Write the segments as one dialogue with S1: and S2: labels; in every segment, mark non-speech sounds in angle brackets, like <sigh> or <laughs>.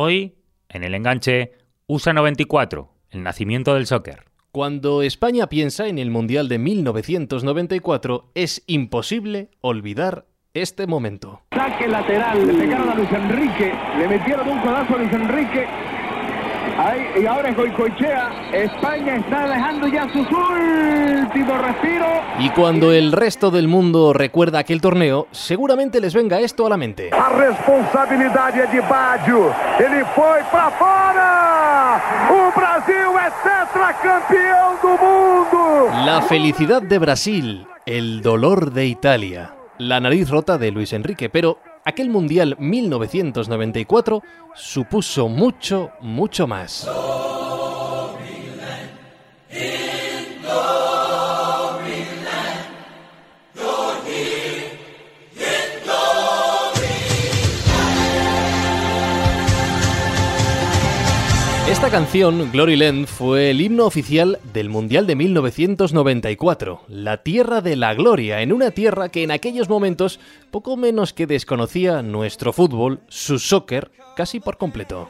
S1: Hoy, en el enganche, USA 94, el nacimiento del soccer.
S2: Cuando España piensa en el Mundial de 1994, es imposible olvidar este momento.
S3: Saque lateral, le pegaron a Luis Enrique, le metieron un codazo a Luis Enrique. Ahí, y ahora es Goicoechea. España está dejando ya sus últimos respiros.
S2: Y cuando el resto del mundo recuerda aquel torneo, seguramente les venga esto a la mente.
S3: A responsabilidad es de Baggio. Ele foi para fora. O Brasil es tetracampeón del mundo.
S2: La felicidad de Brasil, el dolor de Italia, la nariz rota de Luis Enrique, pero aquel Mundial 1994 supuso mucho, mucho más. Esta canción, Glory Land, fue el himno oficial del Mundial de 1994, la Tierra de la Gloria, en una tierra que en aquellos momentos poco menos que desconocía nuestro fútbol, su soccer, casi por completo.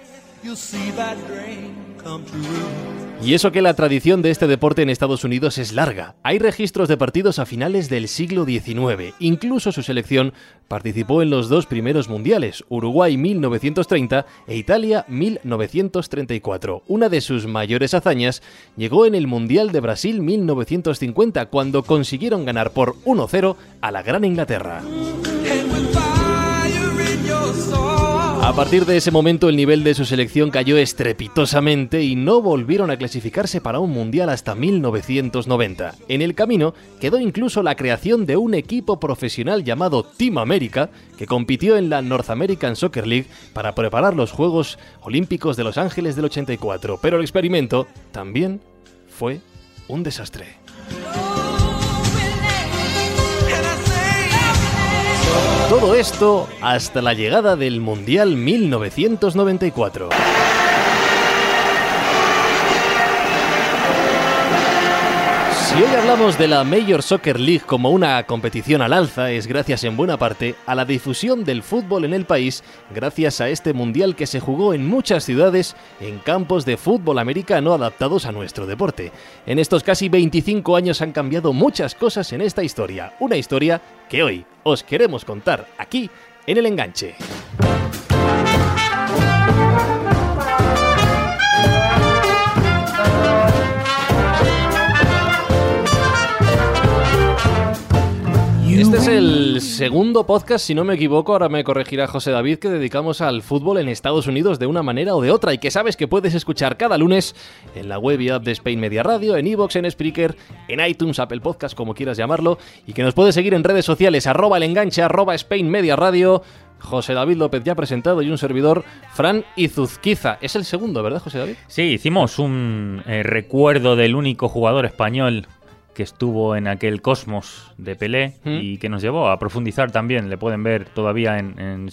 S2: Y eso que la tradición de este deporte en Estados Unidos es larga. Hay registros de partidos a finales del siglo XIX. Incluso su selección participó en los dos primeros mundiales, Uruguay 1930 e Italia 1934. Una de sus mayores hazañas llegó en el Mundial de Brasil 1950, cuando consiguieron ganar por 1-0 a la Gran Inglaterra. A partir de ese momento el nivel de su selección cayó estrepitosamente y no volvieron a clasificarse para un mundial hasta 1990. En el camino quedó incluso la creación de un equipo profesional llamado Team America que compitió en la North American Soccer League para preparar los Juegos Olímpicos de Los Ángeles del 84, pero el experimento también fue un desastre. Todo esto hasta la llegada del Mundial 1994. Si hoy hablamos de la Major Soccer League como una competición al alza, es gracias en buena parte a la difusión del fútbol en el país, gracias a este mundial que se jugó en muchas ciudades en campos de fútbol americano adaptados a nuestro deporte. En estos casi 25 años han cambiado muchas cosas en esta historia, una historia que hoy os queremos contar aquí en el enganche. Este es el segundo podcast, si no me equivoco, ahora me corregirá José David, que dedicamos al fútbol en Estados Unidos de una manera o de otra y que sabes que puedes escuchar cada lunes en la web y app de Spain Media Radio, en iVoox, en Spreaker, en iTunes, Apple Podcast, como quieras llamarlo, y que nos puedes seguir en redes sociales, arroba el enganche, arroba Spain Media Radio. José David López ya presentado y un servidor, Fran Izuzquiza. Es el segundo, ¿verdad, José David?
S1: Sí, hicimos un eh, recuerdo del único jugador español que estuvo en aquel cosmos de Pelé y que nos llevó a profundizar también. Le pueden ver todavía en, en,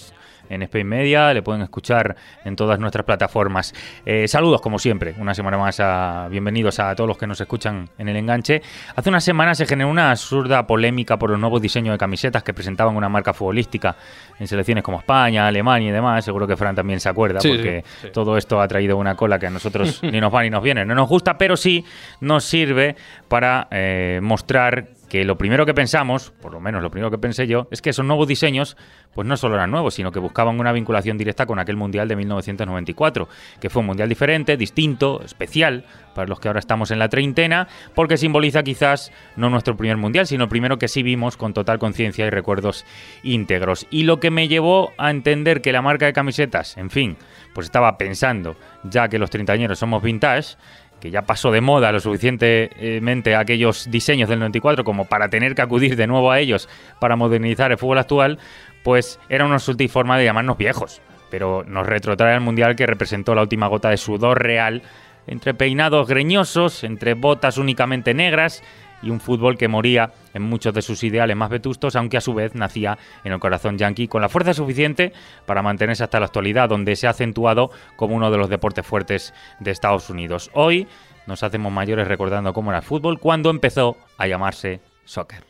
S1: en Spain Media, le pueden escuchar en todas nuestras plataformas. Eh, saludos, como siempre, una semana más. A, bienvenidos a todos los que nos escuchan en el enganche. Hace una semana se generó una absurda polémica por los nuevos diseños de camisetas que presentaban una marca futbolística en selecciones como España, Alemania y demás. Seguro que Fran también se acuerda,
S2: Sí,
S1: porque
S2: sí, sí.
S1: todo esto ha traído una cola que a nosotros <laughs> ni nos va ni nos viene. No nos gusta, pero sí nos sirve para eh, mostrar que lo primero que pensamos, por lo menos lo primero que pensé yo, es que esos nuevos diseños pues no solo eran nuevos, sino que buscaban una vinculación directa con aquel Mundial de 1994, que fue un Mundial diferente, distinto, especial, para los que ahora estamos en la treintena, porque simboliza quizás no nuestro primer Mundial, sino el primero que sí vimos con total conciencia y recuerdos íntegros. Y lo que me llevó a entender que la marca de camisetas, en fin, pues estaba pensando, ya que los treintañeros somos vintage, que ya pasó de moda lo suficientemente aquellos diseños del 94 como para tener que acudir de nuevo a ellos para modernizar el fútbol actual, pues era una sutil forma de llamarnos viejos. Pero nos retrotrae al Mundial que representó la última gota de sudor real, entre peinados greñosos, entre botas únicamente negras y un fútbol que moría en muchos de sus ideales más vetustos, aunque a su vez nacía en el corazón yanqui con la fuerza suficiente para mantenerse hasta la actualidad, donde se ha acentuado como uno de los deportes fuertes de Estados Unidos. Hoy nos hacemos mayores recordando cómo era el fútbol cuando empezó a llamarse soccer.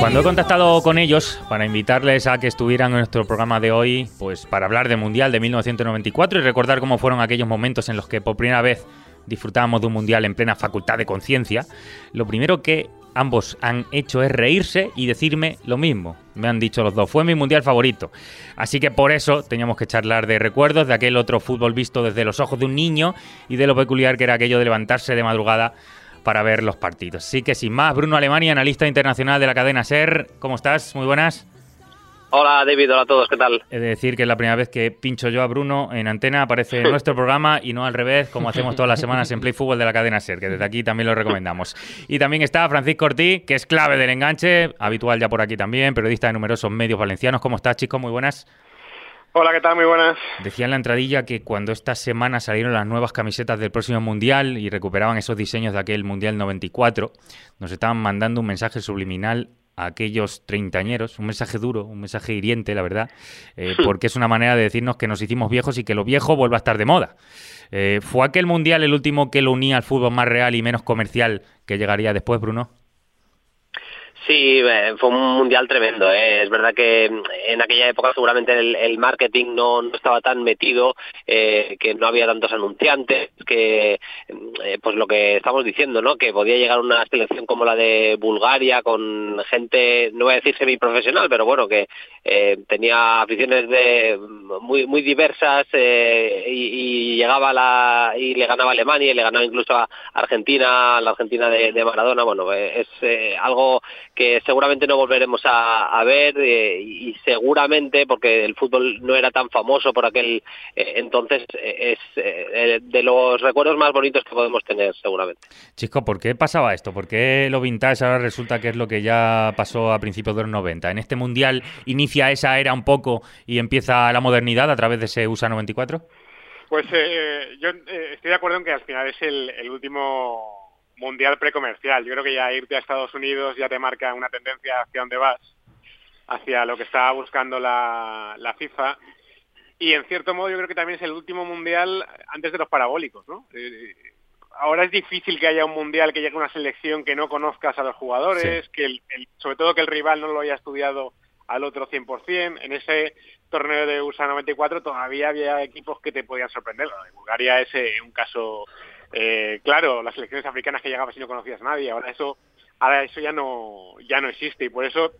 S1: Cuando he contactado con ellos para invitarles a que estuvieran en nuestro programa de hoy, pues para hablar del Mundial de 1994 y recordar cómo fueron aquellos momentos en los que por primera vez disfrutábamos de un Mundial en plena facultad de conciencia, lo primero que ambos han hecho es reírse y decirme lo mismo. Me han dicho los dos, fue mi mundial favorito. Así que por eso teníamos que charlar de recuerdos de aquel otro fútbol visto desde los ojos de un niño y de lo peculiar que era aquello de levantarse de madrugada para ver los partidos. Así que sin más, Bruno Alemania, analista internacional de la cadena SER, ¿cómo estás? Muy buenas.
S4: Hola David, hola a todos, ¿qué tal?
S1: He de decir que es la primera vez que pincho yo a Bruno en antena, aparece en <laughs> nuestro programa y no al revés, como hacemos todas las semanas en Play Fútbol de la cadena SER, que desde aquí también lo recomendamos. Y también está Francisco Ortiz, que es clave del enganche, habitual ya por aquí también, periodista de numerosos medios valencianos. ¿Cómo estás, chicos? Muy buenas.
S5: Hola, ¿qué tal? Muy buenas.
S1: Decía en la entradilla que cuando esta semana salieron las nuevas camisetas del próximo Mundial y recuperaban esos diseños de aquel Mundial 94, nos estaban mandando un mensaje subliminal a aquellos treintañeros, un mensaje duro, un mensaje hiriente, la verdad, eh, porque es una manera de decirnos que nos hicimos viejos y que lo viejo vuelva a estar de moda. Eh, ¿Fue aquel mundial el último que lo unía al fútbol más real y menos comercial que llegaría después, Bruno?
S4: Sí, eh, fue un mundial tremendo. ¿eh? Es verdad que en aquella época seguramente el, marketing no, no, estaba tan metido, eh, que no había tantos anunciantes, que eh, pues lo que estamos diciendo, ¿no? Que podía llegar una selección como la de Bulgaria con gente, no voy a decir semiprofesional, pero bueno, que tenía aficiones de muy muy diversas y, y, llegaba la y le ganaba Alemania y le ganaba incluso a Argentina, la Argentina de, de Maradona. Bueno, es algo que seguramente no volveremos a, ver eh, y seguramente porque el fútbol no era tan famoso por aquel eh, entonces eh, es de los recuerdos más bonitos que podemos tener seguramente.
S1: Chisco, ¿por qué pasaba esto? ¿Por qué lo vintage ahora resulta que es lo que ya pasó a principios de los 90? ¿En este mundial inicia esa era un poco y empieza la modernidad a través de ese USA 94?
S5: Pues yo estoy de acuerdo en que al final es el último mundial precomercial. Yo creo que ya irte a Estados Unidos ya te marca una tendencia hacia dónde vas, hacia lo que estaba buscando la, la FIFA. Y en cierto modo yo creo que también es el último mundial antes de los parabólicos, ¿no? Eh, ahora es difícil que haya un mundial que llegue a una selección que no conozcas a los jugadores, que el, sobre todo que el rival no lo haya estudiado al otro 100%. En ese torneo de USA 94 todavía había equipos que te podían sorprender. Bulgaria es un caso eh, claro, las selecciones africanas que llegabas y no conocías a nadie, ahora eso, ahora eso ya no, ya no existe y por eso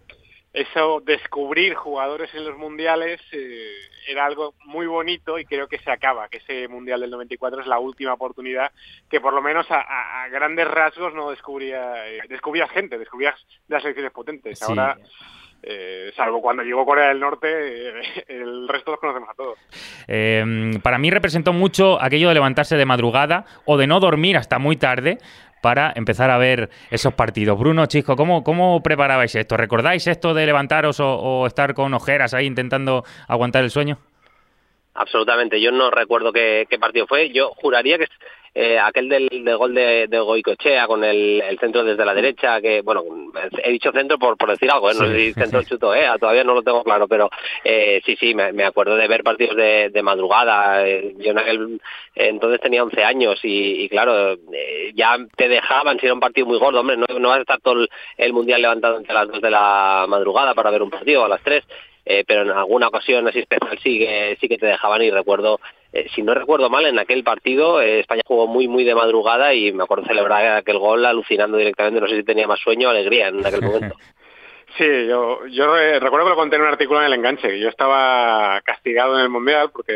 S5: eso descubrir jugadores en los mundiales eh, era algo muy bonito y creo que se acaba, que ese mundial del 94 es la última oportunidad que por lo menos a, grandes rasgos no descubría, eh, descubrías gente, descubrías las selecciones potentes. Ahora eh, salvo cuando llegó Corea del Norte, eh, el resto los conocemos a todos.
S1: Eh, para mí representó mucho aquello de levantarse de madrugada o de no dormir hasta muy tarde para empezar a ver esos partidos. Bruno, Chisco, ¿cómo, cómo preparabais esto? ¿Recordáis esto de levantaros o, estar con ojeras ahí intentando aguantar el sueño?
S4: Absolutamente, yo no recuerdo qué, qué partido fue. Yo juraría que eh, aquel del, gol de, de, Goicochea con el, centro desde la derecha, que, bueno, he dicho centro por, por decir algo, ¿eh? no sé si centro <laughs> chuto, ¿eh? todavía no lo tengo claro, pero eh, sí, sí, me, acuerdo de ver partidos de, de madrugada. Eh, yo en aquel entonces tenía 11 años y, claro, eh, ya te dejaban, si era un partido muy gordo, hombre, no, no vas a estar todo el, el mundial levantado entre las 2 de la madrugada para ver un partido a las 3 eh, pero en alguna ocasión así especial sí que, sí que te dejaban y recuerdo, eh, si no recuerdo mal, en aquel partido eh, España jugó muy muy de madrugada y me acuerdo celebrar aquel gol alucinando directamente, no sé si tenía más sueño o alegría en aquel momento. <laughs>
S5: Sí, yo, yo recuerdo que lo conté en un artículo en el enganche, yo estaba castigado en el Mundial porque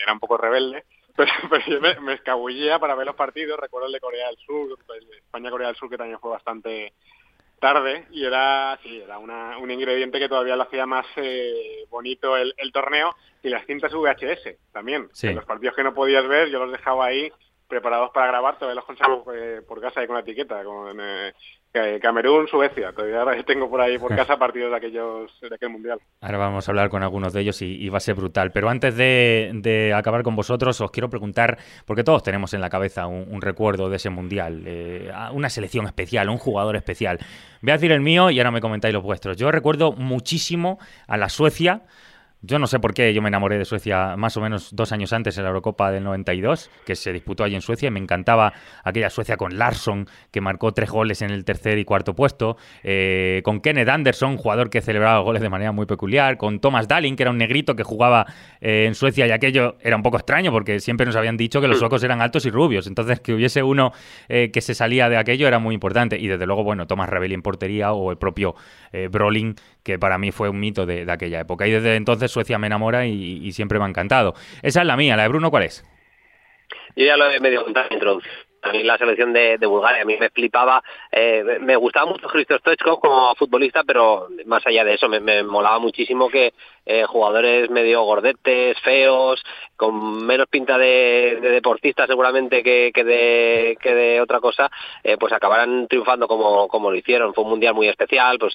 S5: era un poco rebelde, <laughs> pero, yo me, escabullía para ver los partidos, recuerdo el de Corea del Sur, España-Corea del Sur que también fue bastante tarde y era sí era una, un ingrediente que todavía lo hacía más eh, bonito el, el, torneo y las cintas VHS también. Los partidos que no podías ver yo los dejaba ahí preparados para grabar todavía los conservo eh, por casa ahí con la etiqueta con eh, Camerún, Suecia. Todavía tengo por ahí por <laughs> casa partidos de aquellos de aquel mundial.
S1: Ahora vamos a hablar con algunos de ellos y, va a ser brutal. Pero antes de, acabar con vosotros, os quiero preguntar, porque todos tenemos en la cabeza un, recuerdo de ese mundial, eh, una selección especial, un jugador especial. Voy a decir el mío y ahora me comentáis los vuestros. Yo recuerdo muchísimo a la Suecia Yo no sé por qué yo me enamoré de Suecia más o menos dos años antes en la Eurocopa del 92, que se disputó allí en Suecia, y me encantaba aquella Suecia con Larsson, que marcó tres goles en el tercer y cuarto puesto, eh, con Kenneth Anderson, jugador que celebraba goles de manera muy peculiar, con Thomas Dalin, que era un negrito que jugaba eh, en Suecia, y aquello era un poco extraño, porque siempre nos habían dicho que los suecos eran altos y rubios, entonces que hubiese uno eh, que se salía de aquello era muy importante, y desde luego, bueno, Thomas Ravelli en portería, o el propio Brolin, que para mí fue un mito de, aquella época, y desde entonces Suecia me enamora y, siempre me ha encantado. Esa es la mía, la de Bruno, ¿cuál es?
S4: Yo ya lo he medio contado en a mí la selección de, Bulgaria, a mí me flipaba, eh, me gustaba mucho Christos Stoichkov como futbolista, pero más allá de eso, me, molaba muchísimo que eh, jugadores medio gordetes, feos, con menos pinta de, deportista seguramente que, de, que de otra cosa, eh, pues acabaran triunfando como, como lo hicieron. Fue un mundial muy especial, pues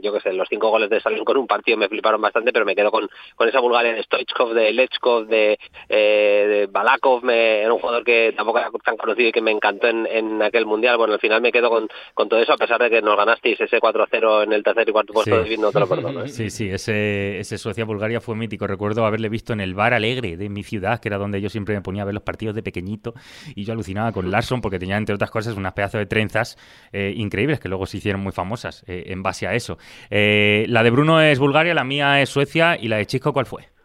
S4: yo qué sé, los cinco goles de Salín con un partido me fliparon bastante, pero me quedo con, con esa Bulgaria de Stoichkov, de Lechkov, de, de Balakov, me, era un jugador que tampoco era tan conocido que me encantó en, aquel mundial. Bueno, al final me quedo con, con todo eso, a pesar de que nos ganasteis ese 4-0 en el tercer y cuarto puesto, sí. no te lo perdono. ¿eh?
S1: Sí, sí, ese, ese Suecia-Bulgaria fue mítico. Recuerdo haberle visto en el bar alegre de mi ciudad, que era donde yo siempre me ponía a ver los partidos de pequeñito, y yo alucinaba con Larson porque tenía, entre otras cosas, unas pedazos de trenzas eh, increíbles que luego se hicieron muy famosas eh, en base a eso. la de Bruno es Bulgaria, la mía es Suecia, y la de Chisco, ¿cuál fue?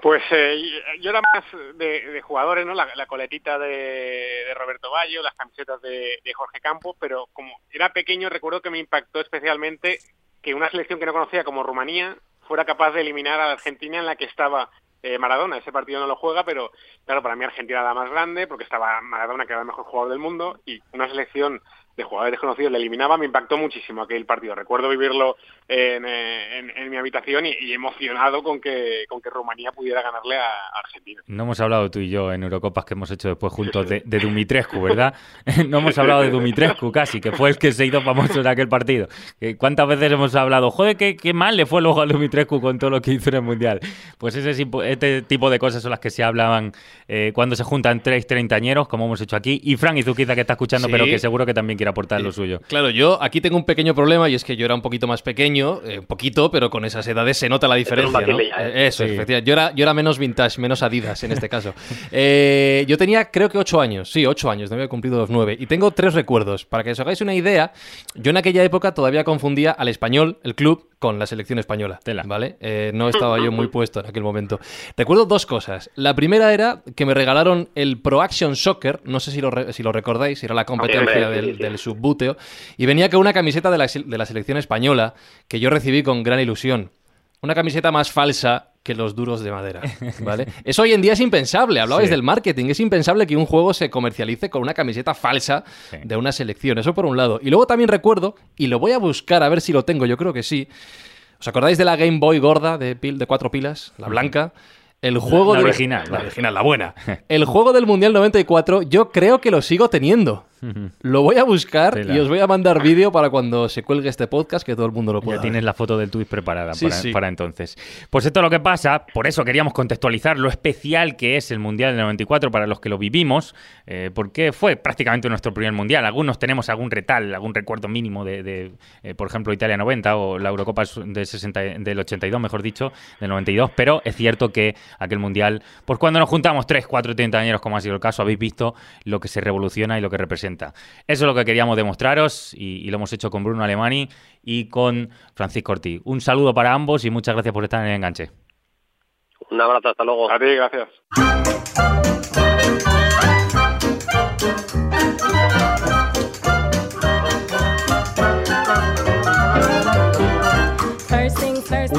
S5: Pues eh, yo era más de, jugadores, ¿no? La, coletita de, Roberto Bayo, las camisetas de, Jorge Campos, pero como era pequeño recuerdo que me impactó especialmente que una selección que no conocía como Rumanía fuera capaz de eliminar a la Argentina en la que estaba eh, Maradona. Ese partido no lo juega, pero claro, para mí Argentina era la más grande porque estaba Maradona, que era el mejor jugador del mundo, y una selección de jugadores desconocidos le eliminaba, me impactó muchísimo aquel partido. Recuerdo vivirlo en, mi habitación y, emocionado con que, con que Rumanía pudiera ganarle a, Argentina.
S1: No hemos hablado tú y yo en Eurocopas que hemos hecho después juntos de, <laughs> Dumitrescu, ¿verdad? <laughs> no hemos hablado de Dumitrescu casi, que fue el que se hizo famoso en aquel partido. ¿Cuántas veces hemos hablado, joder, qué, qué mal le fue luego a Dumitrescu con todo lo que hizo en el Mundial? Pues ese, este tipo de cosas son las que se hablaban eh, cuando se juntan tres treintañeros, como hemos hecho aquí. Y Frank Izuquiza, que está escuchando, pero que seguro que también quiere aportar lo suyo.
S2: Claro, yo aquí tengo un pequeño problema y es que yo era un poquito más pequeño, eh, un poquito, pero con esas edades se nota la diferencia. ¿no? Eh, eso, efectivamente. Yo era, yo era menos vintage, menos Adidas en este caso. <laughs> Eh, yo tenía creo que ocho años, sí, ocho años, no había cumplido los nueve. Y tengo tres recuerdos. Para que os hagáis una idea, yo en aquella época todavía confundía al español, el club, con la selección española. Tela. ¿Vale? no estaba yo muy <laughs> puesto en aquel momento. Recuerdo dos cosas. La primera era que me regalaron el Pro Action Soccer, no sé si lo, si lo recordáis, era la competencia del, del subbúteo, y venía con una camiseta de la, de la selección española que yo recibí con gran ilusión. Una camiseta más falsa que los duros de madera, <laughs> ¿vale? Eso hoy en día es impensable, hablabais del marketing, es impensable que un juego se comercialice con una camiseta falsa de una selección, eso por un lado. Y luego también recuerdo, y lo voy a buscar a ver si lo tengo, yo creo que sí, ¿os acordáis de la Game Boy gorda de, pil, de cuatro pilas, la blanca? El juego
S1: la, original,
S2: la original, la buena. <laughs> El juego del Mundial 94, yo creo que lo sigo teniendo. Lo voy a buscar y os voy a mandar vídeo para cuando se cuelgue este podcast que todo el mundo lo pueda.
S1: Ya tienes la foto del tweet preparada para, entonces. Pues esto es lo que pasa, por eso queríamos contextualizar lo especial que es el Mundial del 94 para los que lo vivimos, eh, porque fue prácticamente nuestro primer Mundial. Algunos tenemos algún retal, algún recuerdo mínimo de, eh, por ejemplo, Italia 90 o la Eurocopa de 60, del 82, mejor dicho, del 92, pero es cierto que aquel Mundial, pues cuando nos juntamos 3, 4, 30 años, como ha sido el caso, habéis visto lo que se revoluciona y lo que representa eso es lo que queríamos demostraros y, lo hemos hecho con Bruno Alemani y con Francisco Ortiz. Un saludo para ambos y muchas gracias por estar en el enganche.
S4: Un abrazo, hasta luego.
S5: A ti, gracias.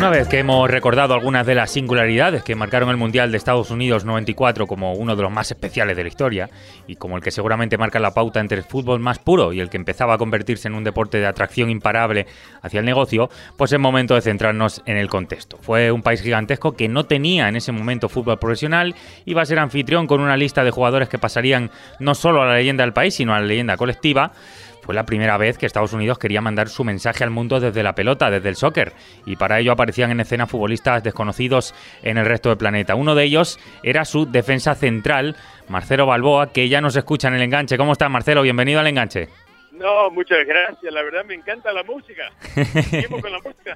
S1: Una vez que hemos recordado algunas de las singularidades que marcaron el Mundial de Estados Unidos 94 como uno de los más especiales de la historia y como el que seguramente marca la pauta entre el fútbol más puro y el que empezaba a convertirse en un deporte de atracción imparable hacia el negocio, pues es momento de centrarnos en el contexto. Fue un país gigantesco que no tenía en ese momento fútbol profesional va a ser anfitrión con una lista de jugadores que pasarían no solo a la leyenda del país, sino a la leyenda colectiva fue la primera vez que Estados Unidos quería mandar su mensaje al mundo desde la pelota, desde el soccer, y para ello aparecían en escena futbolistas desconocidos en el resto del planeta. Uno de ellos era su defensa central, Marcelo Balboa, que ya nos escucha en el enganche. ¿Cómo estás, Marcelo? Bienvenido al enganche.
S6: No, muchas gracias. La verdad me encanta la música. con la música.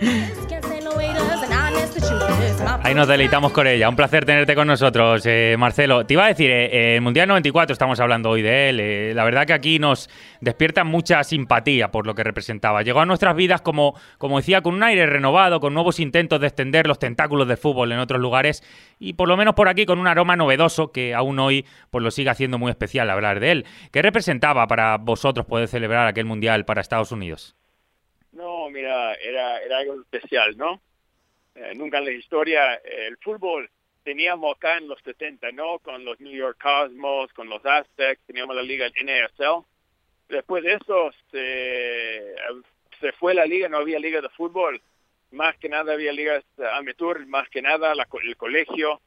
S6: <laughs>
S1: Ahí nos deleitamos con ella. Un placer tenerte con nosotros, eh, Marcelo. Te iba a decir, eh, el Mundial 94 estamos hablando hoy de él. eh, la verdad que aquí nos despierta mucha simpatía por lo que representaba. Llegó a nuestras vidas, como, como decía, con un aire renovado, con nuevos intentos de extender los tentáculos del fútbol en otros lugares y por lo menos por aquí con un aroma novedoso que aún hoy pues, lo sigue haciendo muy especial hablar de él. ¿Qué representaba para vosotros poder celebrar aquel Mundial para Estados Unidos?
S6: No, mira, era, era algo especial, ¿no? Eh, nunca en la historia eh, el fútbol teníamos acá en los 70, ¿no? Con los New York Cosmos, con los Aztecs, teníamos la liga NASL. Después de eso se, se fue la liga, no había liga de fútbol. Más que nada había ligas amateur, más que nada la, el colegio.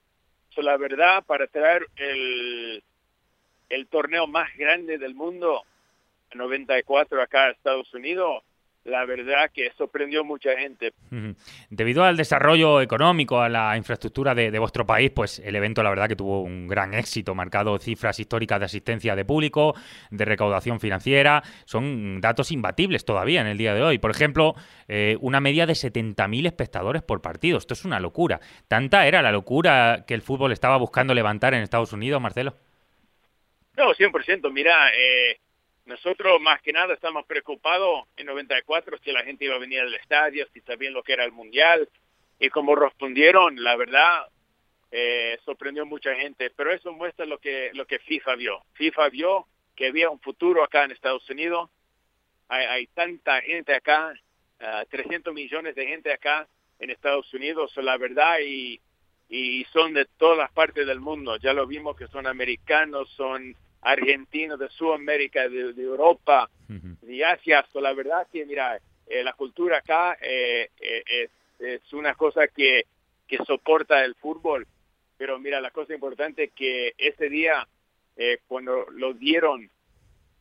S6: So, la verdad, para traer el, el torneo más grande del mundo, 94 acá a Estados Unidos, la verdad que sorprendió mucha gente.
S1: Debido al desarrollo económico, a la infraestructura de, de, vuestro país, pues el evento la verdad que tuvo un gran éxito, marcado cifras históricas de asistencia de público, de recaudación financiera, son datos imbatibles todavía en el día de hoy. Por ejemplo, eh, una media de 70.000 espectadores por partido, esto es una locura. ¿Tanta era la locura que el fútbol estaba buscando levantar en Estados Unidos, Marcelo?
S6: No, 100%, mira, eh, nosotros más que nada estamos preocupados en 94 si la gente iba a venir al estadio, si sabían lo que era el mundial y como respondieron, la verdad eh, sorprendió mucha gente, pero eso muestra lo que lo que FIFA vio. FIFA vio que había un futuro acá en Estados Unidos. Hay, hay tanta gente acá, uh, 300 millones de gente acá en Estados Unidos, la verdad y y son de todas las partes del mundo. Ya lo vimos que son americanos, son argentinos de Sudamérica, de, de Europa, uh -huh. de Asia. So, la verdad que, mira, eh, la cultura acá eh, eh, es, es, una cosa que, que soporta el fútbol. Pero mira, la cosa importante es que ese día, eh, cuando lo dieron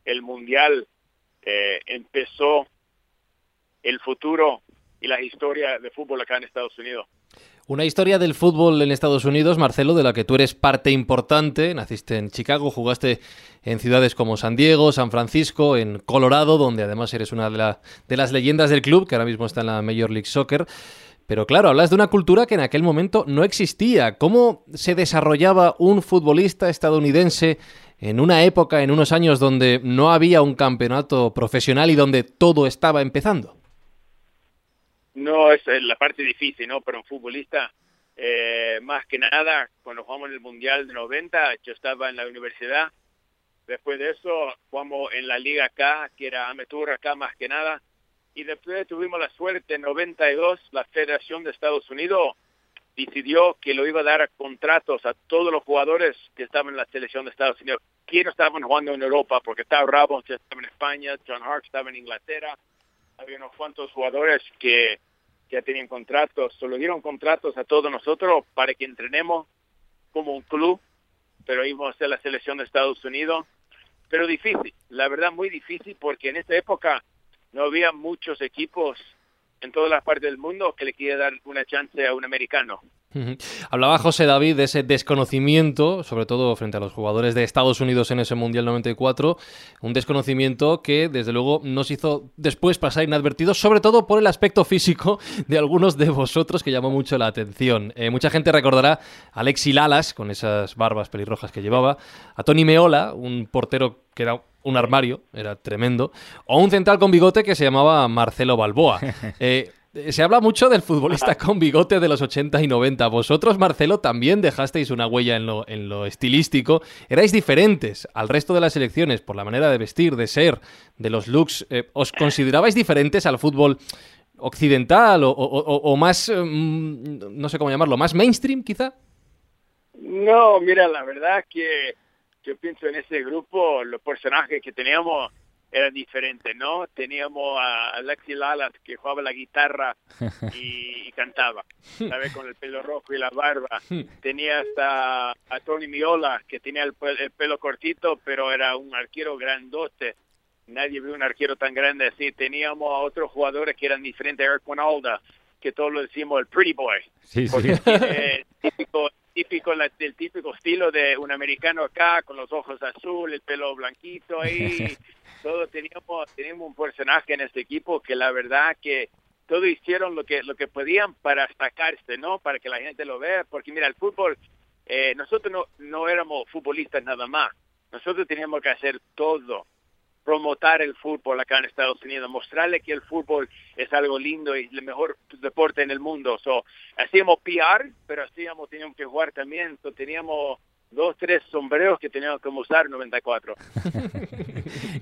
S6: el Mundial, eh, empezó el futuro y la historia de fútbol acá en Estados Unidos.
S2: Una historia del fútbol en Estados Unidos, Marcelo, de la que tú eres parte importante. Naciste en Chicago, jugaste en ciudades como San Diego, San Francisco, en Colorado, donde además eres una de, la, de las leyendas del club, que ahora mismo está en la Major League Soccer. Pero claro, hablas de una cultura que en aquel momento no existía. ¿Cómo se desarrollaba un futbolista estadounidense en una época, en unos años donde no había un campeonato profesional y donde todo estaba empezando?
S6: No es la parte difícil, ¿no? Para un futbolista, eh, más que nada, cuando jugamos en el Mundial de 90, yo estaba en la universidad. Después de eso, jugamos en la liga acá, que era amateur acá más que nada. Y después tuvimos la suerte, en 92, la Federación de Estados Unidos decidió que lo iba a dar a contratos a todos los jugadores que estaban en la selección de Estados Unidos. Que no estaban jugando en Europa, porque estaba Ramos, estaba en España, John Hart estaba en Inglaterra había unos cuantos jugadores que ya tenían contratos, solo dieron contratos a todos nosotros para que entrenemos como un club, pero íbamos a hacer la selección de Estados Unidos, pero difícil, la verdad muy difícil porque en esta época no había muchos equipos en todas las partes del mundo que le quiera dar una chance a un americano.
S2: Hablaba José David de ese desconocimiento, sobre todo frente a los jugadores de Estados Unidos en ese Mundial 94, un desconocimiento que desde luego nos hizo después pasar inadvertido, sobre todo por el aspecto físico de algunos de vosotros que llamó mucho la atención. Eh, mucha gente recordará a Alexi Lalas, con esas barbas pelirrojas que llevaba, a Tony Meola, un portero que era un armario, era tremendo, o un central con bigote que se llamaba Marcelo Balboa. <laughs> Eh, se habla mucho del futbolista con bigote de los 80 y 90. Vosotros, Marcelo, también dejasteis una huella en lo, estilístico. Erais diferentes al resto de las selecciones por la manera de vestir, de ser, de los looks. Eh, ¿Os considerabais diferentes al fútbol occidental o, más, um, no sé cómo llamarlo, más mainstream quizá?
S6: No, mira, la verdad que yo pienso en ese grupo, los personajes que teníamos eran diferentes, ¿no? Teníamos a Alexi Lalas que jugaba la guitarra <laughs> y, y, cantaba, ¿sabes? Con el pelo rojo y la barba. <laughs> Tenía hasta a Tony Miola que tenía el, el, pelo cortito, pero era un arquero grandote. Nadie vio un arquero tan grande así. Teníamos a otros jugadores que eran diferentes, Eric Winalda, que todos lo decimos el pretty boy.
S1: Sí, sí.
S6: Eh, <laughs> típico, típico del típico estilo de un americano acá, con los ojos azul, el pelo blanquito ahí. Todos teníamos, teníamos un personaje en este equipo que la verdad que todos hicieron lo que lo que podían para sacarse, ¿no? Para que la gente lo vea, porque mira, el fútbol, eh, nosotros no, no éramos futbolistas nada más, nosotros teníamos que hacer todo, promotar el fútbol acá en Estados Unidos, mostrarle que el fútbol es algo lindo y el mejor deporte en el mundo. So, hacíamos PR, pero hacíamos, teníamos que jugar también, so, teníamos dos, tres sombreros que teníamos que usar 94.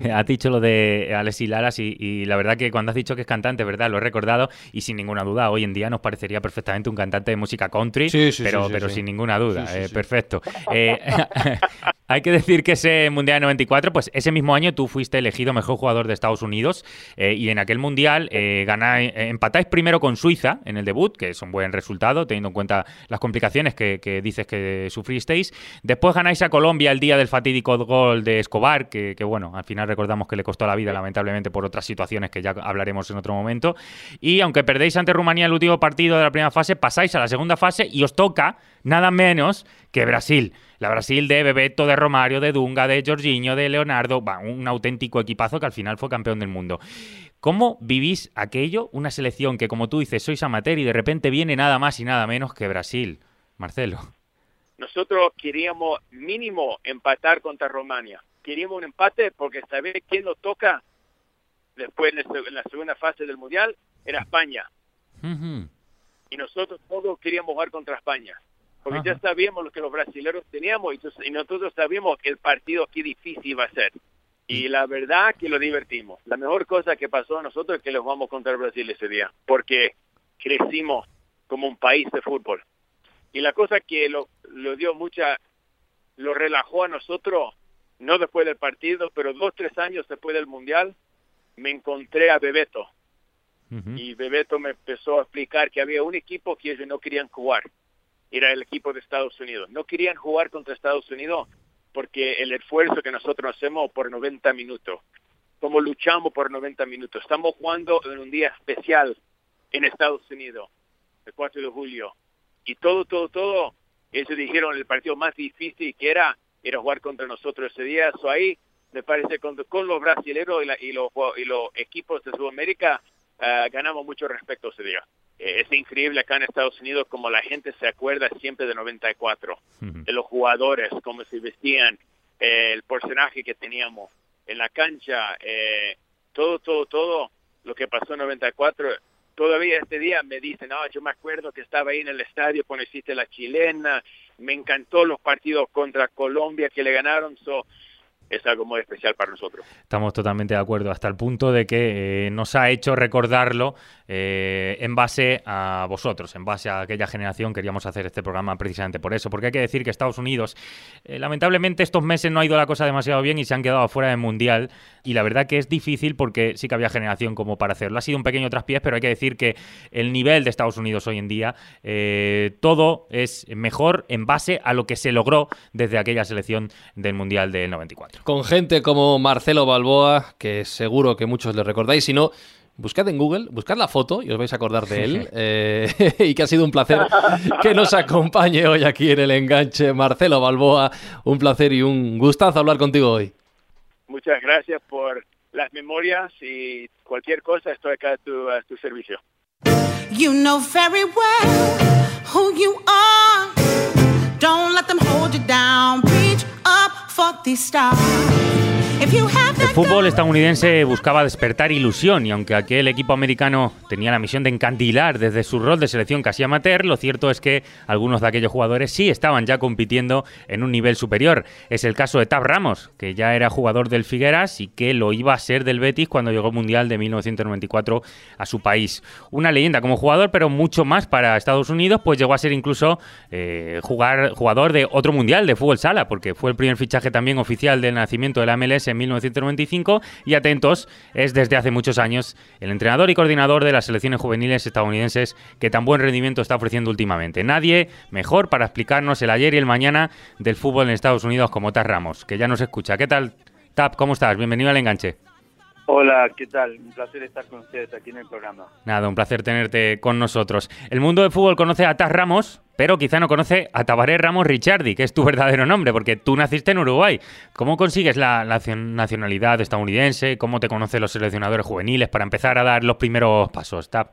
S6: <laughs>
S1: has dicho lo de Alexi Laras y, y, la verdad que cuando has dicho que es cantante, ¿verdad? Lo he recordado y sin ninguna duda, hoy en día nos parecería perfectamente un cantante de música country,
S2: Sí, sí,
S1: pero,
S2: sí,
S1: pero
S2: sí.
S1: sin ninguna duda,
S2: Sí, sí,
S1: eh,
S2: sí.
S1: perfecto. <laughs> Eh, <laughs> hay que decir que ese Mundial de 94, pues ese mismo año tú fuiste elegido mejor jugador de Estados Unidos eh, y en aquel Mundial eh, eh, empatáis primero con Suiza en el debut, que es un buen resultado teniendo en cuenta las complicaciones que, dices que sufristeis. Después ganáis a Colombia el día del fatídico gol de Escobar, que, que, bueno, al final recordamos que le costó la vida lamentablemente por otras situaciones que ya hablaremos en otro momento. Y aunque perdéis ante Rumanía el último partido de la primera fase, pasáis a la segunda fase y os toca nada menos que Brasil. La Brasil de Bebeto, de Romario, de Dunga, de Jorginho, de Leonardo, un auténtico equipazo que al final fue campeón del mundo. ¿Cómo vivís aquello? Una selección que, como tú dices, sois amateur y de repente viene nada más y nada menos que Brasil. Marcelo.
S6: Nosotros queríamos mínimo empatar contra Rumania. Queríamos un empate porque saber quién nos toca después en la segunda fase del Mundial era España. Y nosotros todos queríamos jugar contra España. Porque
S1: Ajá.
S6: ya sabíamos lo que los brasileños teníamos y, nosotros sabíamos que el partido qué difícil iba a ser. Y la verdad que lo divertimos. La mejor cosa que pasó a nosotros es que los jugamos contra el Brasil ese día, porque crecimos como un país de fútbol. Y la cosa que lo, lo dio mucha, lo relajó a nosotros, no después del partido, pero dos, tres años después del Mundial, me encontré a Bebeto y Bebeto me empezó a explicar que había un equipo que ellos no querían jugar. Era el equipo de Estados Unidos. No querían jugar contra Estados Unidos porque el esfuerzo que nosotros hacemos por 90 minutos, como luchamos por 90 minutos, estamos jugando en un día especial en Estados Unidos, el 4 de julio. Y todo, todo, todo, ellos dijeron el partido más difícil que era, era jugar contra nosotros ese día. Eso ahí, me parece, con, con los brasileños y, y los, y los equipos de Sudamérica, ah, ganamos mucho respeto ese día. Eh, es increíble acá en Estados Unidos como la gente se acuerda siempre de 94,
S1: Ujú.
S6: de los jugadores, cómo se vestían, eh, el personaje que teníamos en la cancha, eh, todo, todo, todo lo que pasó en 94. Todavía este día me dicen, no, yo me acuerdo que estaba ahí en el estadio cuando hiciste la chilena, me encantó los partidos contra Colombia que le ganaron, so, es algo muy especial para nosotros.
S1: Estamos totalmente de acuerdo, hasta el punto de que eh, nos ha hecho recordarlo eh, en base a vosotros, en base a aquella generación. Queríamos hacer este programa precisamente por eso, porque hay que decir que Estados Unidos, eh, lamentablemente, estos meses no ha ido la cosa demasiado bien y se han quedado fuera del Mundial. Y la verdad que es difícil porque sí que había generación como para hacerlo. Ha sido un pequeño traspiés, pero hay que decir que el nivel de Estados Unidos hoy en día, todo es mejor en base a lo que se logró desde aquella selección del Mundial del 94.
S2: Con gente como Marcelo Balboa, que seguro que muchos le recordáis, si no, buscad en Google, buscad la foto y os vais a acordar de él. <laughs> eh, <laughs> y que ha sido un placer que nos acompañe hoy aquí en el enganche. Marcelo Balboa, un placer y un gustazo hablar contigo hoy.
S6: Muchas gracias por las memorias y cualquier cosa, estoy acá a tu, a tu servicio.
S7: You know very well who you are. Don't let them hold you down. Reach up
S1: El fútbol estadounidense buscaba despertar ilusión y aunque aquel equipo americano tenía la misión de encandilar desde su rol de selección casi amateur, lo cierto es que algunos de aquellos jugadores sí estaban ya compitiendo en un nivel superior. Es el caso de Tab Ramos, que ya era jugador del Figueras y que lo iba a ser del Betis cuando llegó el Mundial de 1994 a su país. Una leyenda como jugador, pero mucho más para Estados Unidos, pues llegó a ser incluso eh, jugar, jugador de otro Mundial de fútbol sala, porque fue el primer fichaje también oficial del nacimiento de la MLS en 1995 y atentos, es desde hace muchos años el entrenador y coordinador de las selecciones juveniles estadounidenses que tan buen rendimiento está ofreciendo últimamente. Nadie mejor para explicarnos el ayer y el mañana del fútbol en Estados Unidos como Taz Ramos, que ya nos escucha. ¿Qué tal, Tap? ¿Cómo estás? Bienvenido al enganche.
S8: Hola, ¿qué tal? Un placer estar con ustedes aquí en el programa.
S1: Nada, un placer tenerte con nosotros. El mundo del fútbol conoce a Taz Ramos, pero quizá no conoce a Tabaré Ramos Ricciardi, que es tu verdadero nombre, porque tú naciste en Uruguay. ¿Cómo consigues la, la nacionalidad estadounidense? ¿Cómo te conocen los seleccionadores juveniles para empezar a dar los primeros pasos, Tap?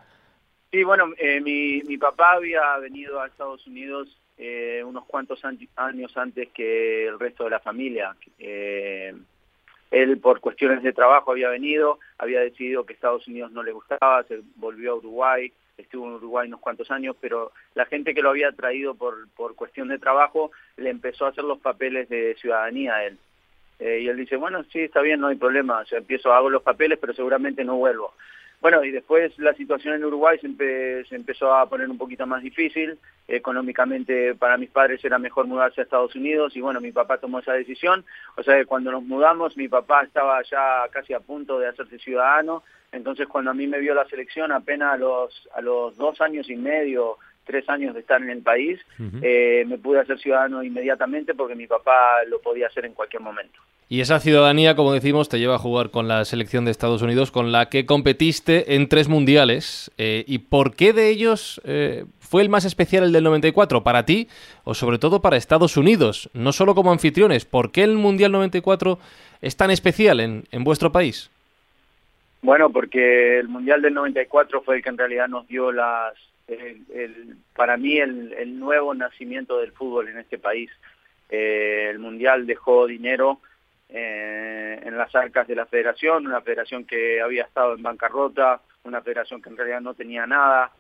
S8: Sí, bueno, eh, mi, mi papá había venido a Estados Unidos eh, unos cuantos an- años antes que el resto de la familia. Eh, él por cuestiones de trabajo había venido, había decidido que Estados Unidos no le gustaba, se volvió a Uruguay, estuvo en Uruguay unos cuantos años, pero la gente que lo había traído por, por cuestión de trabajo le empezó a hacer los papeles de ciudadanía a él. Eh, y él dice, bueno, sí, está bien, no hay problema, o sea, empiezo, hago los papeles, pero seguramente no vuelvo. Bueno, y después la situación en Uruguay se, empe- se empezó a poner un poquito más difícil. Económicamente para mis padres era mejor mudarse a Estados Unidos y bueno, mi papá tomó esa decisión. O sea que cuando nos mudamos mi papá estaba ya casi a punto de hacerse ciudadano. Entonces cuando a mí me vio la selección apenas a los, a los dos años y medio, tres años de estar en el país, eh, me pude hacer ciudadano inmediatamente porque mi papá lo podía hacer en cualquier momento.
S2: Y esa ciudadanía, como decimos, te lleva a jugar con la selección de Estados Unidos, con la que competiste en tres mundiales. Eh, ¿Y por qué de ellos eh, fue el más especial el del 94? ¿Para ti o sobre todo para Estados Unidos? No solo como anfitriones. ¿Por qué el Mundial 94 es tan especial en, en vuestro país?
S8: Bueno, porque el Mundial del 94 fue el que en realidad nos dio las, el, para mí el, el nuevo nacimiento del fútbol en este país. Eh, el Mundial dejó dinero eh, en las arcas de la federación, una federación que había estado en bancarrota, una federación que en realidad no tenía nada,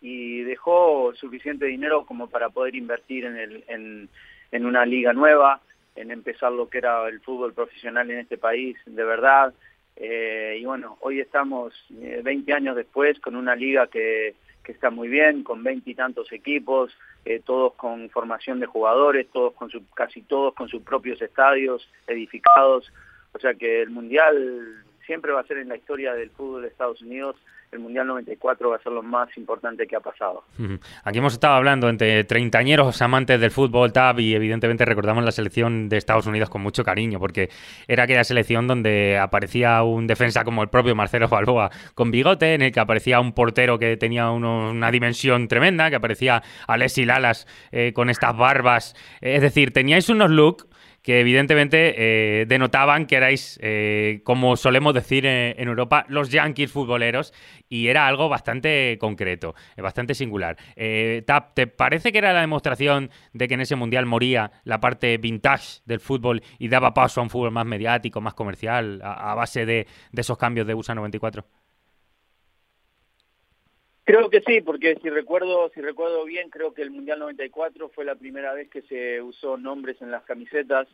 S8: y dejó suficiente dinero como para poder invertir en, el, en, una liga nueva, en empezar lo que era el fútbol profesional en este país, de verdad. Eh, y bueno, hoy estamos eh, 20 años después con una liga que, que está muy bien, con 20 y tantos equipos, eh, todos con formación de jugadores, todos con su, casi todos con sus propios estadios edificados. O sea que el Mundial siempre va a ser en la historia del fútbol de Estados Unidos, el Mundial 94 va a ser lo más importante que ha pasado.
S1: Aquí hemos estado hablando entre treintañeros amantes del fútbol, Tab, y evidentemente recordamos la selección de Estados Unidos con mucho cariño, porque era aquella selección donde aparecía un defensa como el propio Marcelo Balboa con bigote, en el que aparecía un portero que tenía una dimensión tremenda, que aparecía Alessi Lalas eh, con estas barbas. Es decir, teníais unos looks que evidentemente eh, denotaban que erais, eh, como solemos decir eh, en Europa, los yankees futboleros, y era algo bastante concreto, bastante singular. Tap, ¿te parece que era la demostración de que en ese mundial moría la parte vintage del fútbol y daba paso a un fútbol más mediático, más comercial, a, a base de, de esos cambios de USA 94?
S8: Creo que sí, porque si recuerdo, si recuerdo bien, creo que el Mundial 94 fue la primera vez que se usó nombres en las camisetas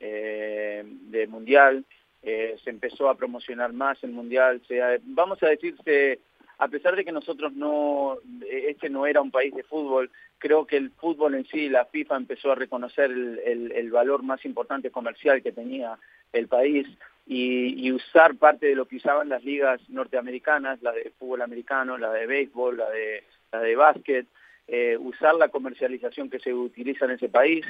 S8: eh, de Mundial. Eh, se empezó a promocionar más el Mundial. Se, vamos a decirse, a pesar de que nosotros no, este no era un país de fútbol, creo que el fútbol en sí, la FIFA empezó a reconocer el, el, el valor más importante comercial que tenía el país y, y, usar parte de lo que usaban las ligas norteamericanas, la de fútbol americano, la de béisbol, la de, la de básquet, eh, usar la comercialización que se utiliza en ese país.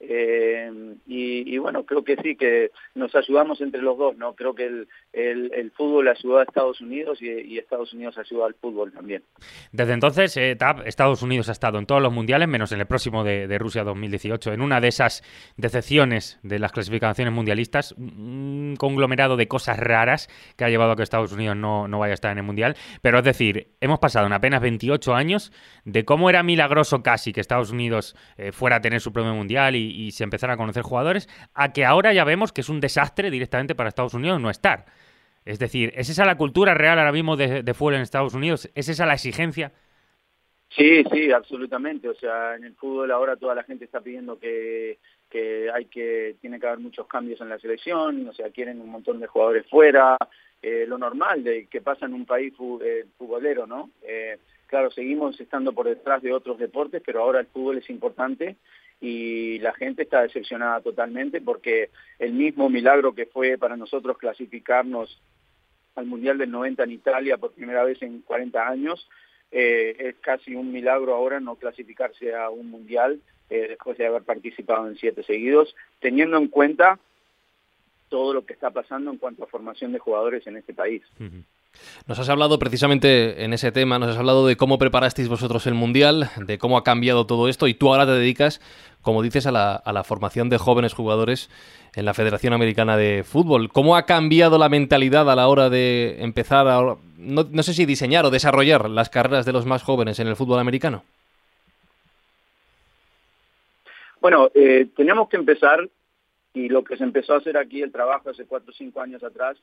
S8: Eh, y, y, bueno, creo que sí, que nos ayudamos entre los dos, ¿no? Creo que el, el, el fútbol a Estados Unidos y, Estados Unidos ayudó al fútbol también.
S1: Desde entonces, eh, TAP, Estados Unidos ha estado en todos los mundiales, menos en el próximo de, de, Rusia 2018. En una de esas decepciones de las clasificaciones mundialistas, un conglomerado de cosas raras que ha llevado a que Estados Unidos no, no vaya a estar en el mundial. Pero es decir, hemos pasado en apenas 28 años de cómo era milagroso casi que Estados Unidos eh, fuera a tener su propio mundial y, y se empezara a conocer jugadores, a que ahora ya vemos que es un desastre directamente para Estados Unidos no estar. Es decir, ¿es esa la cultura real ahora mismo de, de fútbol en Estados Unidos? ¿Es esa la exigencia?
S8: Sí, sí, absolutamente. O sea, en el fútbol ahora toda la gente está pidiendo que, que hay que tiene que haber muchos cambios en la selección. O sea, quieren un montón de jugadores fuera. Eh, lo normal de que pasa en un país eh, futbolero, ¿no? Eh, claro, seguimos estando por detrás de otros deportes, pero ahora el fútbol es importante y la gente está decepcionada totalmente porque el mismo milagro que fue para nosotros clasificarnos al Mundial del 90 en Italia por primera vez en 40 años, eh, es casi un milagro ahora no clasificarse a un Mundial eh, después de haber participado en siete seguidos, teniendo en cuenta todo lo que está pasando en cuanto a formación de jugadores en este país.
S2: Nos has hablado precisamente en ese tema, nos has hablado de cómo preparasteis vosotros el Mundial, de cómo ha cambiado todo esto y tú ahora te dedicas, como dices, a la, formación de jóvenes jugadores en la Federación Americana de Fútbol. ¿Cómo ha cambiado la mentalidad a la hora de empezar a no, no sé si diseñar o desarrollar las carreras de los más jóvenes en el fútbol americano?
S8: Bueno, eh, teníamos que empezar, y lo que se empezó a hacer aquí, el trabajo hace cuatro o cinco años atrás,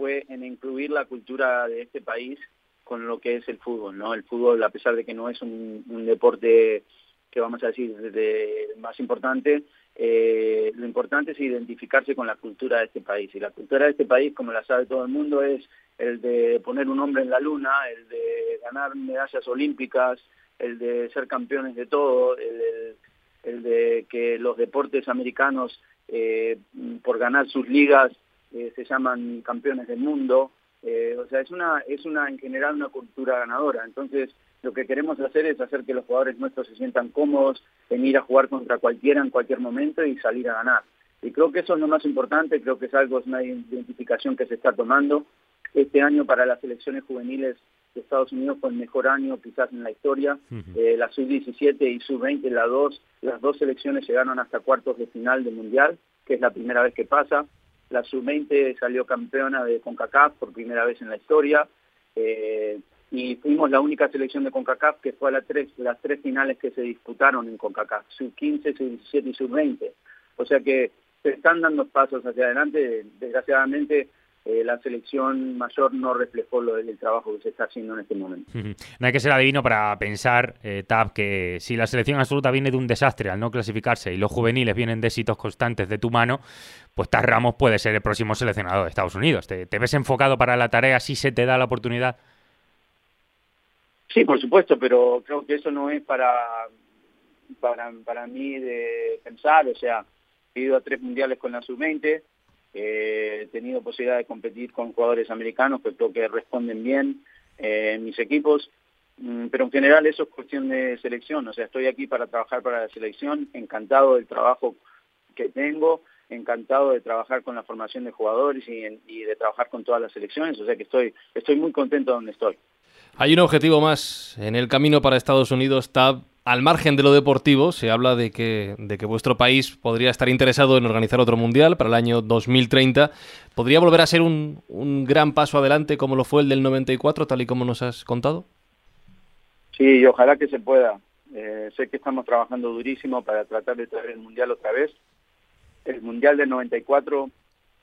S8: fue en incluir la cultura de este país con lo que es el fútbol, ¿no? El fútbol, a pesar de que no es un, deporte que vamos a decir de, más importante, eh, lo importante es identificarse con la cultura de este país. Y la cultura de este país, como la sabe todo el mundo, es el de poner un hombre en la luna, el de ganar medallas olímpicas, el de ser campeones de todo, el, el el de que los deportes americanos eh, por ganar sus ligas eh, se llaman campeones del mundo. Eh, o sea, es una, es una en general una cultura ganadora. Entonces, lo que queremos hacer es hacer que los jugadores nuestros se sientan cómodos en ir a jugar contra cualquiera en cualquier momento y salir a ganar. Y creo que eso es lo más importante, creo que es algo, es una identificación que se está tomando. Este año para las selecciones juveniles de Estados Unidos fue el mejor año quizás en la historia. eh, la sub-17 y sub-20, la dos, las dos selecciones llegaron hasta cuartos de final del Mundial, que es la primera vez que pasa. La sub-20 salió campeona de CONCACAF por primera vez en la historia. Eh, y fuimos la única selección de CONCACAF que fue a las tres, las tres finales que se disputaron en CONCACAF, sub-15, sub-17 y sub-20. O sea que se están dando pasos hacia adelante. Desgraciadamente, eh, la selección mayor no reflejó lo del trabajo que se está haciendo en este momento.
S1: No hay que ser adivino para pensar, eh, Tab, que si la selección absoluta viene de un desastre al no clasificarse y los juveniles vienen de éxitos constantes de tu mano, pues Tab Ramos puede ser el próximo seleccionador de Estados Unidos. ¿Te, te ves enfocado para la tarea si se te da la oportunidad?
S8: Sí, por supuesto, pero creo que eso no es para, para, para mí de pensar. O sea, he ido a tres mundiales con la sub-20, eh, he tenido posibilidad de competir con jugadores americanos que creo que responden bien eh, en mis equipos, Mm, pero en general eso es cuestión de selección. O sea, estoy aquí para trabajar para la selección, encantado del trabajo que tengo, encantado de trabajar con la formación de jugadores y, y de trabajar con todas las selecciones. O sea que estoy, estoy muy contento donde estoy.
S2: Hay un objetivo más en el camino para Estados Unidos, Tab. Al margen de lo deportivo, se habla de que, de que vuestro país podría estar interesado en organizar otro mundial para el año 2030. ¿Podría volver a ser un, un gran paso adelante como lo fue el del 94, tal y como nos has contado?
S8: Sí, y ojalá que se pueda. Eh, sé que estamos trabajando durísimo para tratar de traer el Mundial otra vez. El Mundial del 94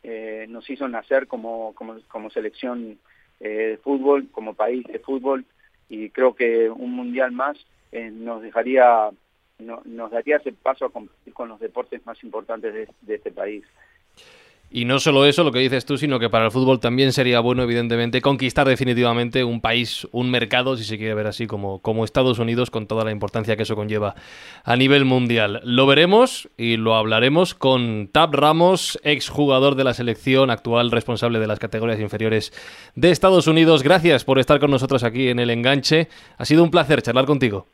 S8: eh, nos hizo nacer como, como, como selección eh, de fútbol, como país de fútbol, y creo que un Mundial más eh, nos dejaría, no- nos daría ese paso a competir con los deportes más importantes de, de este país.
S2: Y no solo eso, lo que dices tú, sino que para el fútbol también sería bueno, evidentemente, conquistar definitivamente un país, un mercado, si se quiere ver así, como, como Estados Unidos, con toda la importancia que eso conlleva a nivel mundial. Lo veremos y lo hablaremos con Tab Ramos, exjugador de la selección, actual responsable de las categorías inferiores de Estados Unidos. Gracias por estar con nosotros aquí en el enganche. Ha sido un placer charlar contigo.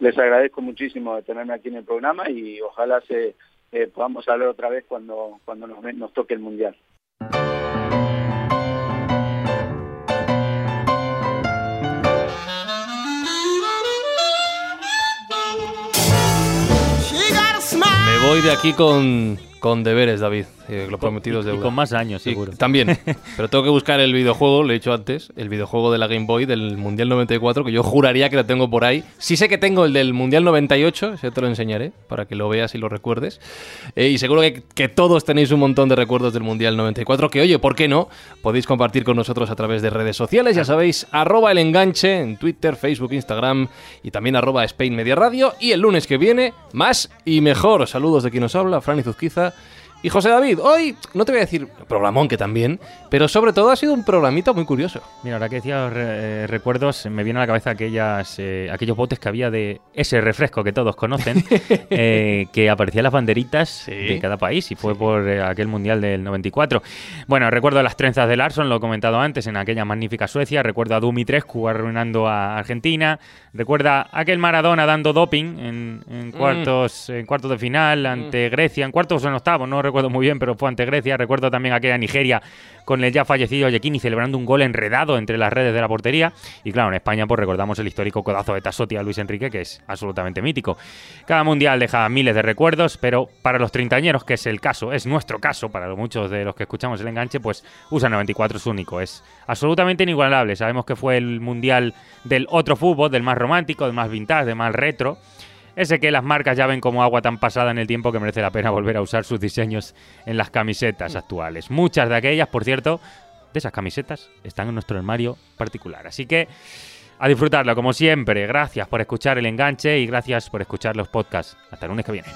S8: Les agradezco muchísimo de tenerme aquí en el programa y ojalá se eh, podamos hablar otra vez cuando, cuando nos, nos toque el Mundial.
S2: Me voy de aquí con, con deberes, David. eh, lo prometido es
S1: Y
S2: deuda.
S1: con más años, seguro.
S2: también. <laughs> Pero tengo que buscar el videojuego, lo he dicho antes, el videojuego de la Game Boy del Mundial 94, que yo juraría que lo tengo por ahí. Sí sé que tengo el del Mundial 98, ese te lo enseñaré, para que lo veas y lo recuerdes. Eh, y seguro que, que todos tenéis un montón de recuerdos del Mundial 94, que oye, ¿por qué no? Podéis compartir con nosotros a través de redes sociales, ya sabéis, arroba el enganche en Twitter, Facebook, Instagram y también arroba Spain Media Radio. Y el lunes que viene, más y mejor. Saludos de quien nos habla, Fran Zuzquiza. Y José David, hoy no te voy a decir programón que también, pero sobre todo ha sido un programita muy curioso.
S1: Mira, ahora que decías re- eh, recuerdos, me viene a la cabeza aquellas, eh, aquellos botes que había de ese refresco que todos conocen, <laughs> eh, que aparecían las banderitas de cada país y fue por eh, aquel Mundial del 94. Bueno, recuerdo las trenzas de Larson, lo he comentado antes, en aquella magnífica Suecia. Recuerdo a Dumitrescu arruinando a Argentina. Recuerda aquel Maradona dando doping en, en cuartos, en cuartos de final ante Grecia, en cuartos o en octavos, no recuerdo muy bien, pero fue ante Grecia. Recuerdo también aquella Nigeria con el ya fallecido Yekini celebrando un gol enredado entre las redes de la portería. Y claro, en España pues recordamos el histórico codazo de Tassotti a Luis Enrique, que es absolutamente mítico. Cada mundial deja miles de recuerdos, pero para los treintañeros, que es el caso, es nuestro caso, para muchos de los que escuchamos el enganche, pues USA 94 es único, es absolutamente inigualable. Sabemos que fue el mundial del otro fútbol, del más romántico, del más vintage, del más retro. Ese que las marcas ya ven como agua tan pasada en el tiempo que merece la pena volver a usar sus diseños en las camisetas actuales. Muchas de aquellas, por cierto, de esas camisetas están en nuestro armario particular. Así que a disfrutarlo, como siempre. Gracias por escuchar el enganche y gracias por escuchar los podcasts. Hasta el lunes que viene.